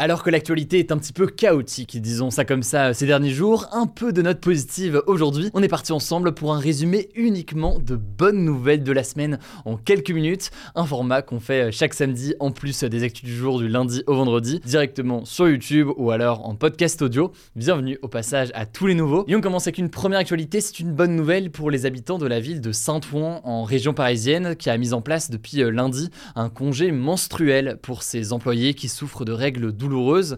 Alors que l'actualité est un petit peu chaotique, disons ça comme ça, ces derniers jours, un peu de notes positives aujourd'hui. On est parti ensemble pour un résumé uniquement de bonnes nouvelles de la semaine en quelques minutes. Un format qu'on fait chaque samedi en plus des actus du jour du lundi au vendredi, directement sur YouTube ou alors en podcast audio. Bienvenue au passage à tous les nouveaux. Et on commence avec une première actualité, c'est une bonne nouvelle pour les habitants de la ville de Saint-Ouen en région parisienne qui a mis en place depuis lundi un congé menstruel pour ses employés qui souffrent de règles douloureuses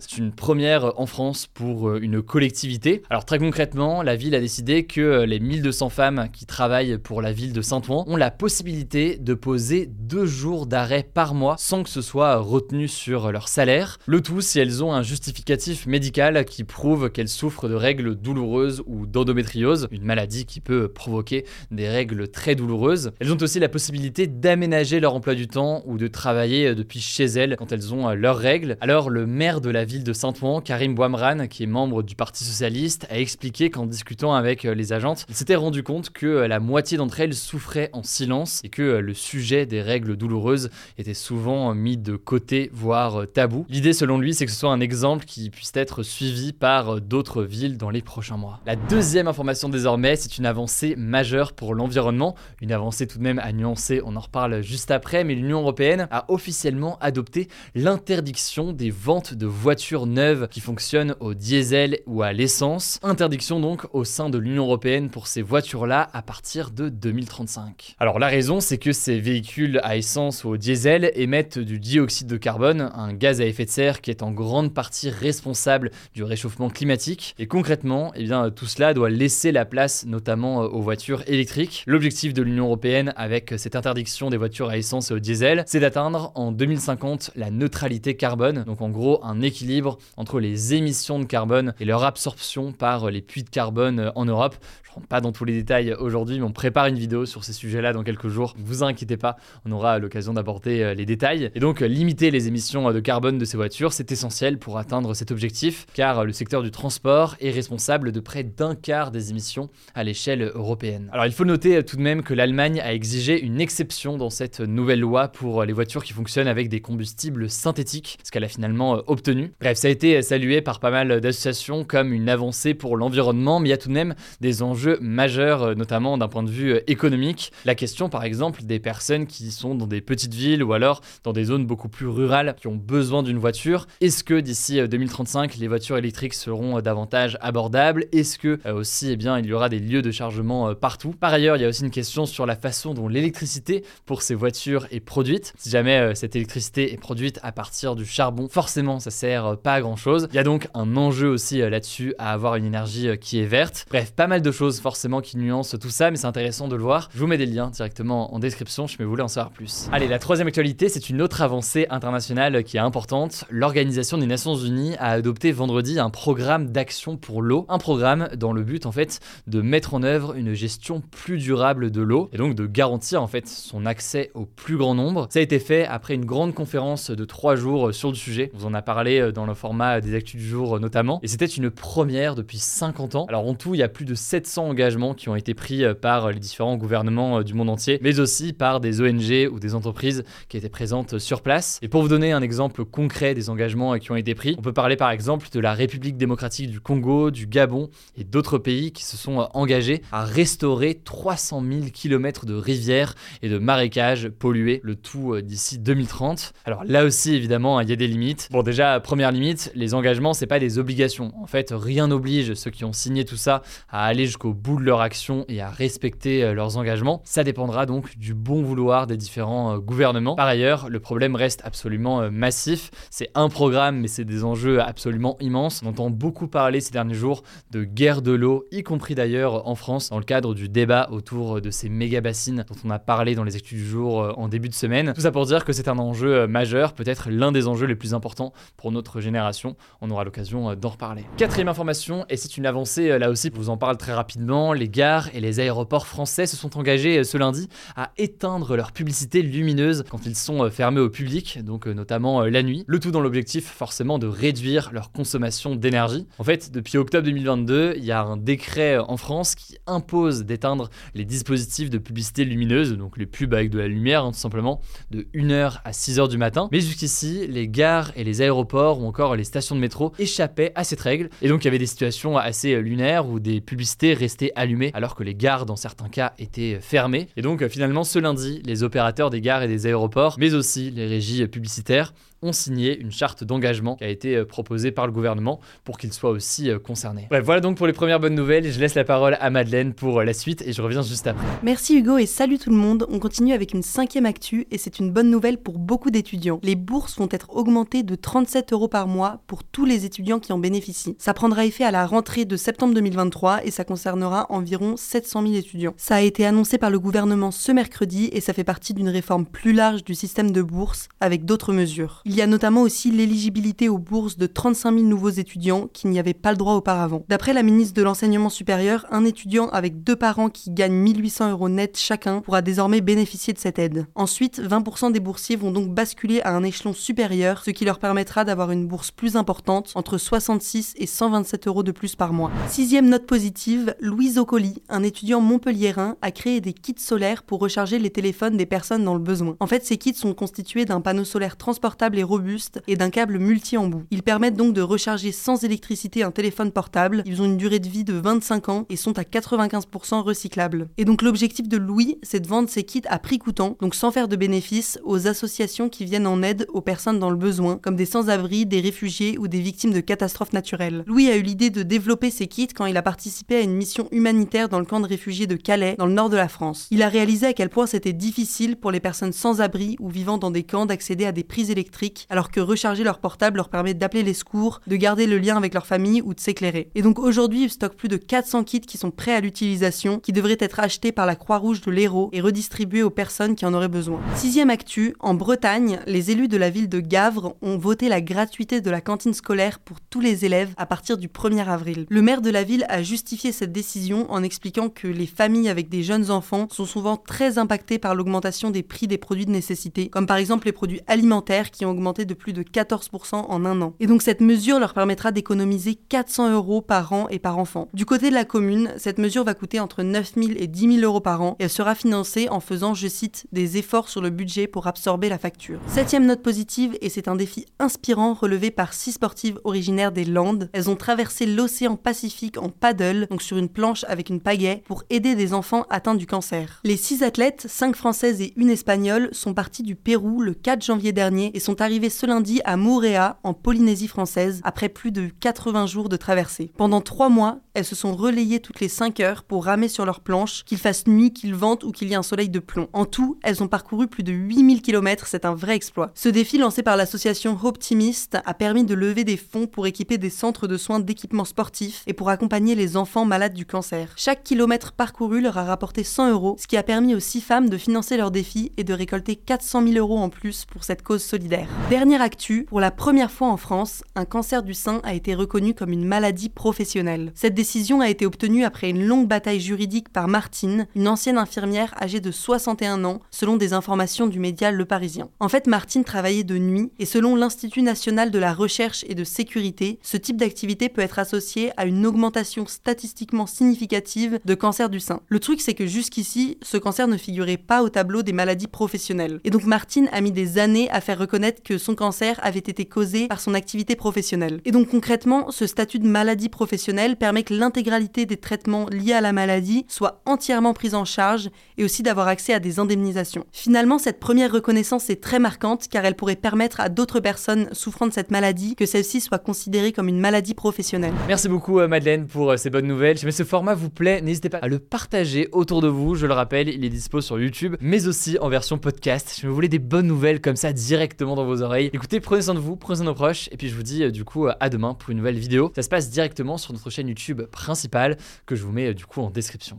c'est une première en France pour euh, une collectivité. Alors très concrètement, la ville a décidé que euh, les 1200 femmes qui travaillent pour la ville de Saint-Ouen ont la possibilité de poser deux jours d'arrêt par mois sans que ce soit retenu sur leur salaire. Le tout si elles ont un justificatif médical qui prouve qu'elles souffrent de règles douloureuses ou d'endométriose, une maladie qui peut provoquer des règles très douloureuses. Elles ont aussi la possibilité d'aménager leur emploi du temps ou de travailler depuis chez elles quand elles ont leurs règles. Alors le maire de la ville de Saint-Ouen, Karim Bouamran, qui est membre du Parti Socialiste, a expliqué qu'en discutant avec euh, les agentes, il s'était rendu compte que euh, la moitié d'entre elles souffraient en silence et que euh, le sujet des règles douloureuses était souvent mis de côté, voire tabou. L'idée selon lui, c'est que ce soit un exemple qui puisse être suivi par d'autres villes dans les prochains mois. La deuxième information désormais, c'est une avancée majeure pour l'environnement, une avancée tout de même à nuancer, on en reparle juste après, mais l'Union européenne a officiellement adopté l'interdiction des de voitures neuves qui fonctionnent au diesel ou à l'essence. Interdiction donc au sein de l'Union européenne pour ces voitures-là à partir de 2035. Alors la raison, c'est que ces véhicules à essence ou au diesel émettent du dioxyde de carbone, un gaz à effet de serre qui est en grande partie responsable du réchauffement climatique. Et concrètement, eh bien, tout cela doit laisser la place notamment euh, aux voitures électriques. L'objectif de l'Union européenne avec cette interdiction des voitures à essence et au diesel, c'est d'atteindre en 2050 la neutralité carbone. Donc en gros, un équilibre entre les émissions de carbone et leur absorption par les puits de carbone en Europe. Je ne rentre pas dans tous les détails aujourd'hui, mais on prépare une vidéo sur ces sujets-là dans quelques jours. Ne vous inquiétez pas, on aura l'occasion d'aborder euh, les détails. Et donc, limiter les émissions euh, de carbone de ces voitures, c'est essentiel pour atteindre cet objectif, car le secteur du transport est responsable de près d'un quart des émissions à l'échelle européenne. Alors, il faut noter euh, tout de même que l'Allemagne a exigé une exception dans cette nouvelle loi pour les voitures qui fonctionnent avec des combustibles synthétiques, ce qu'elle a finalement obtenu. Bref, ça a été salué par pas mal d'associations comme une avancée pour l'environnement, mais il y a tout de même des enjeux majeurs, euh, notamment d'un point de vue euh, économique. La question, par exemple, des personnes qui sont dans des petites villes ou alors dans des zones beaucoup plus rurales qui ont besoin d'une voiture. Est-ce que d'ici 2035, euh, les voitures électriques seront davantage abordables? Est-ce que aussi, eh bien, il y aura des lieux de chargement partout? Par ailleurs, il y a aussi une question sur la façon dont l'électricité pour ces voitures est produite. Si jamais cette électricité est produite à partir du charbon, forcément, ça sert pas à grand chose. Il y a donc un enjeu aussi là-dessus à avoir une énergie qui est verte. Bref, pas mal de choses forcément qui nuancent tout ça, mais c'est intéressant de le voir. Je vous mets des liens directement en description si vous voulez en savoir plus. Allez, la troisième actualité, c'est une autre avancée internationale qui est importante. L'Organisation des Nations Unies a adopté vendredi un programme d'action pour l'eau, un programme dans le but en fait de mettre en œuvre une gestion plus durable de l'eau et donc de garantir en fait son accès au plus grand nombre. Ça a été fait après une grande conférence de trois jours sur le sujet. Vous en a parlé dans le format des actus du jour notamment, et c'était une première depuis 50 ans. Alors en tout, il y a plus de 700 engagements qui ont été pris euh, par les différents gouvernements euh, du monde entier, mais aussi par des ONG ou des entreprises qui étaient présentes sur place. Et pour vous donner un exemple concret des engagements euh, qui ont été pris, on peut parler par exemple de la République démocratique du Congo, du Gabon et d'autres pays qui se sont engagés à restaurer 300 000 km de rivières et de marécages pollués, le tout d'ici 2030. Alors là aussi, évidemment, il y a des limites. Bon, déjà, première limite, les engagements, c'est pas des obligations. En fait, rien n'oblige ceux qui ont signé tout ça à aller jusqu'au bout de leur action et à respecter euh, leurs engagements. Ça dépendra donc du bon vouloir des différents euh, gouvernements. Par ailleurs, le problème reste absolument euh, massif. C'est un programme, mais c'est des enjeux absolument immenses. On entend beaucoup parler ces derniers jours de guerre de l'eau, y compris d'ailleurs en France, dans le cadre du débat autour de ces méga bassines dont on a parlé dans les études du jour en début de semaine. Tout ça pour dire que c'est un enjeu majeur, peut-être l'un des enjeux les plus importants pour notre génération. On aura l'occasion d'en reparler. Quatrième information, et c'est une avancée là aussi, je vous en parle très rapidement, les gares et les aéroports français se sont engagés ce lundi à éteindre leur publicité lumineuse quand ils sont euh, fermés au public, donc euh, notamment euh, la nuit. Le tout dans l'objectif forcément de réduire leur consommation d'énergie. En fait, depuis octobre 2022, il y a un décret en France qui impose d'éteindre les dispositifs de publicité lumineuse, donc les pubs avec de la lumière hein, tout simplement, de 1h à 6h du matin. Mais jusqu'ici, les gares et les aéroports ou encore les stations de métro échappaient à cette règle. Et donc il y avait des situations assez lunaires où des publicités restaient allumées alors que les gares dans certains cas étaient fermées. Et donc finalement ce lundi, les opérateurs des gares et des aéroports, mais aussi les régies publicitaires, ont signé une charte d'engagement qui a été euh, proposée par le gouvernement pour qu'ils soient aussi euh, concernés. Bref, voilà donc pour les premières bonnes nouvelles. Je laisse la parole à Madeleine pour euh, la suite et je reviens juste après. Merci Hugo et salut tout le monde. On continue avec une cinquième actu et c'est une bonne nouvelle pour beaucoup d'étudiants. Les bourses vont être augmentées de 37 euros par mois pour tous les étudiants qui en bénéficient. Ça prendra effet à la rentrée de septembre 2023 et ça concernera environ 700 000 étudiants. Ça a été annoncé par le gouvernement ce mercredi et ça fait partie d'une réforme plus large du système de bourse avec d'autres mesures. Il y a notamment aussi l'éligibilité aux bourses de 35 000 nouveaux étudiants qui n'y avaient pas le droit auparavant. D'après la ministre de l'Enseignement supérieur, un étudiant avec deux parents qui gagnent 1800 euros net chacun pourra désormais bénéficier de cette aide. Ensuite, 20% des boursiers vont donc basculer à un échelon supérieur, ce qui leur permettra d'avoir une bourse plus importante, entre 66 et 127 euros de plus par mois. Sixième note positive, Louise Ocoli, un étudiant montpelliérain, a créé des kits solaires pour recharger les téléphones des personnes dans le besoin. En fait, ces kits sont constitués d'un panneau solaire transportable et robuste et d'un câble multi-embout. Ils permettent donc de recharger sans électricité un téléphone portable. Ils ont une durée de vie de 25 ans et sont à 95% recyclables. Et donc l'objectif de Louis, c'est de vendre ces kits à prix coûtant, donc sans faire de bénéfices, aux associations qui viennent en aide aux personnes dans le besoin, comme des sans-abri, des réfugiés ou des victimes de catastrophes naturelles. Louis a eu l'idée de développer ces kits quand il a participé à une mission humanitaire dans le camp de réfugiés de Calais, dans le nord de la France. Il a réalisé à quel point c'était difficile pour les personnes sans abri ou vivant dans des camps d'accéder à des prises électriques, alors que recharger leur portable leur permet d'appeler les secours, de garder le lien avec leur famille ou de s'éclairer. Et donc aujourd'hui, il stocke plus de 400 kits qui sont prêts à l'utilisation, qui devraient être achetés par la Croix-Rouge de l'Hérault et redistribués aux personnes qui en auraient besoin. Sixième actu, en Bretagne, les élus de la ville de Gavre ont voté la gratuité de la cantine scolaire pour tous les élèves à partir du 1er avril. Le maire de la ville a justifié cette décision en expliquant que les familles avec des jeunes enfants sont souvent très impactées par l'augmentation des prix des produits de nécessité, comme par exemple les produits alimentaires qui ont de plus de 14% en un an. Et donc cette mesure leur permettra d'économiser 400 euros par an et par enfant. Du côté de la commune, cette mesure va coûter entre 9 000 et 10 000 euros par an et elle sera financée en faisant, je cite, des efforts sur le budget pour absorber la facture. Septième note positive, et c'est un défi inspirant relevé par six sportives originaires des Landes. Elles ont traversé l'océan Pacifique en paddle, donc sur une planche avec une pagaie, pour aider des enfants atteints du cancer. Les six athlètes, cinq françaises et une espagnole, sont partis du Pérou le 4 janvier dernier et sont arrivés ce lundi à Moorea, en Polynésie française, après plus de 80 jours de traversée. Pendant trois mois, elles se sont relayées toutes les 5 heures pour ramer sur leur planche, qu'il fasse nuit, qu'il vente ou qu'il y ait un soleil de plomb. En tout, elles ont parcouru plus de 8000 km, c'est un vrai exploit. Ce défi lancé par l'association Optimist a permis de lever des fonds pour équiper des centres de soins d'équipements sportifs et pour accompagner les enfants malades du cancer. Chaque kilomètre parcouru leur a rapporté 100 euros, ce qui a permis aux six femmes de financer leur défi et de récolter 400 000 euros en plus pour cette cause solidaire. Dernière actu, pour la première fois en France, un cancer du sein a été reconnu comme une maladie professionnelle. Cette décision a été obtenue après une longue bataille juridique par Martine, une ancienne infirmière âgée de 61 ans, selon des informations du média Le Parisien. En fait, Martine travaillait de nuit et selon l'Institut national de la recherche et de sécurité, ce type d'activité peut être associé à une augmentation statistiquement significative de cancer du sein. Le truc, c'est que jusqu'ici, ce cancer ne figurait pas au tableau des maladies professionnelles. Et donc Martine a mis des années à faire reconnaître que son cancer avait été causé par son activité professionnelle. Et donc concrètement, ce statut de maladie professionnelle permet que l'intégralité des traitements liés à la maladie soit entièrement prise en charge et aussi d'avoir accès à des indemnisations. Finalement, cette première reconnaissance est très marquante car elle pourrait permettre à d'autres personnes souffrant de cette maladie, que celle-ci soit considérée comme une maladie professionnelle. Merci beaucoup euh, Madeleine pour euh, ces bonnes nouvelles. Si ce format vous plaît, n'hésitez pas à le partager autour de vous. Je le rappelle, il est dispo sur YouTube, mais aussi en version podcast. Si vous voulez des bonnes nouvelles comme ça directement dans vos oreilles, écoutez, prenez soin de vous, prenez soin de nos proches, et puis je vous dis euh, du coup à demain pour une nouvelle vidéo. Ça se passe directement sur notre chaîne YouTube principale que je vous mets du coup en description.